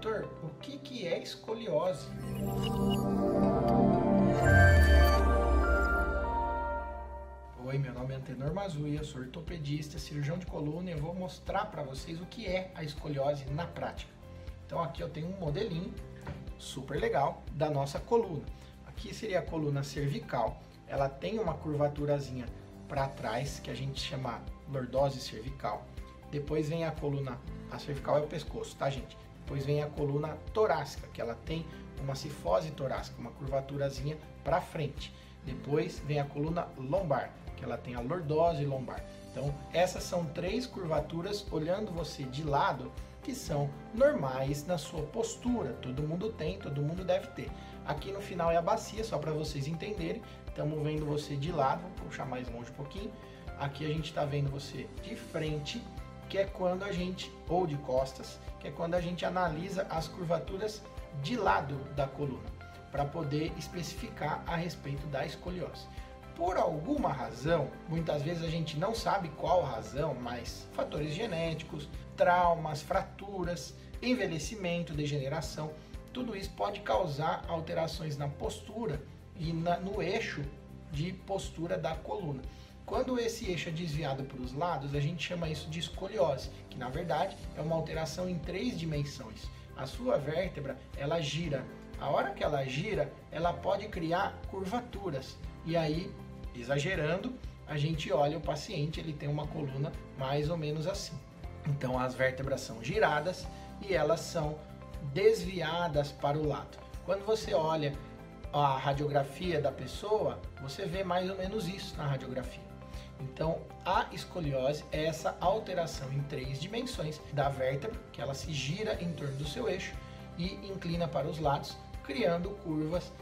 doutor, o que, que é escoliose? Oi, meu nome é Antenor eu sou ortopedista, cirurgião de coluna e vou mostrar para vocês o que é a escoliose na prática. Então aqui eu tenho um modelinho super legal da nossa coluna. Aqui seria a coluna cervical, ela tem uma curvaturazinha para trás que a gente chama lordose cervical. Depois vem a coluna, a cervical é o pescoço, tá gente? Depois vem a coluna torácica, que ela tem uma cifose torácica, uma curvaturazinha para frente. Depois vem a coluna lombar, que ela tem a lordose lombar. Então, essas são três curvaturas olhando você de lado que são normais na sua postura. Todo mundo tem, todo mundo deve ter. Aqui no final é a bacia, só para vocês entenderem. Estamos vendo você de lado, vou puxar mais longe um pouquinho. Aqui a gente está vendo você de frente, que é quando a gente, ou de costas, que é quando a gente analisa as curvaturas de lado da coluna, para poder especificar a respeito da escoliose por alguma razão, muitas vezes a gente não sabe qual razão, mas fatores genéticos, traumas, fraturas, envelhecimento, degeneração, tudo isso pode causar alterações na postura e na, no eixo de postura da coluna. Quando esse eixo é desviado para os lados, a gente chama isso de escoliose, que na verdade é uma alteração em três dimensões. A sua vértebra, ela gira. A hora que ela gira, ela pode criar curvaturas. E aí Exagerando, a gente olha o paciente, ele tem uma coluna mais ou menos assim. Então as vértebras são giradas e elas são desviadas para o lado. Quando você olha a radiografia da pessoa, você vê mais ou menos isso na radiografia. Então, a escoliose é essa alteração em três dimensões da vértebra, que ela se gira em torno do seu eixo e inclina para os lados, criando curvas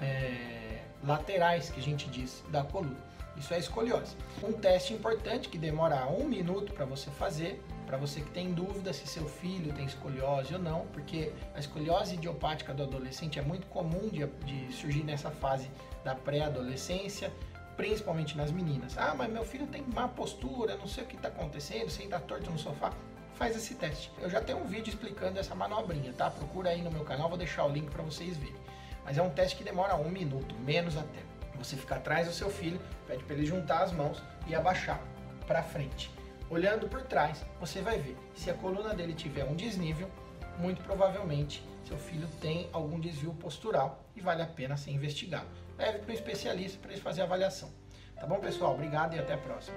é, laterais, que a gente diz, da coluna. Isso é escoliose. Um teste importante que demora um minuto para você fazer, para você que tem dúvida se seu filho tem escoliose ou não, porque a escoliose idiopática do adolescente é muito comum de, de surgir nessa fase da pré-adolescência, principalmente nas meninas. Ah, mas meu filho tem má postura, não sei o que está acontecendo, senta torto no sofá. Faz esse teste. Eu já tenho um vídeo explicando essa manobrinha, tá? Procura aí no meu canal, vou deixar o link para vocês verem. Mas é um teste que demora um minuto, menos até. Você fica atrás do seu filho, pede para ele juntar as mãos e abaixar para frente. Olhando por trás, você vai ver se a coluna dele tiver um desnível, muito provavelmente seu filho tem algum desvio postural e vale a pena ser investigado. Leve para um especialista para ele fazer a avaliação. Tá bom, pessoal? Obrigado e até a próxima.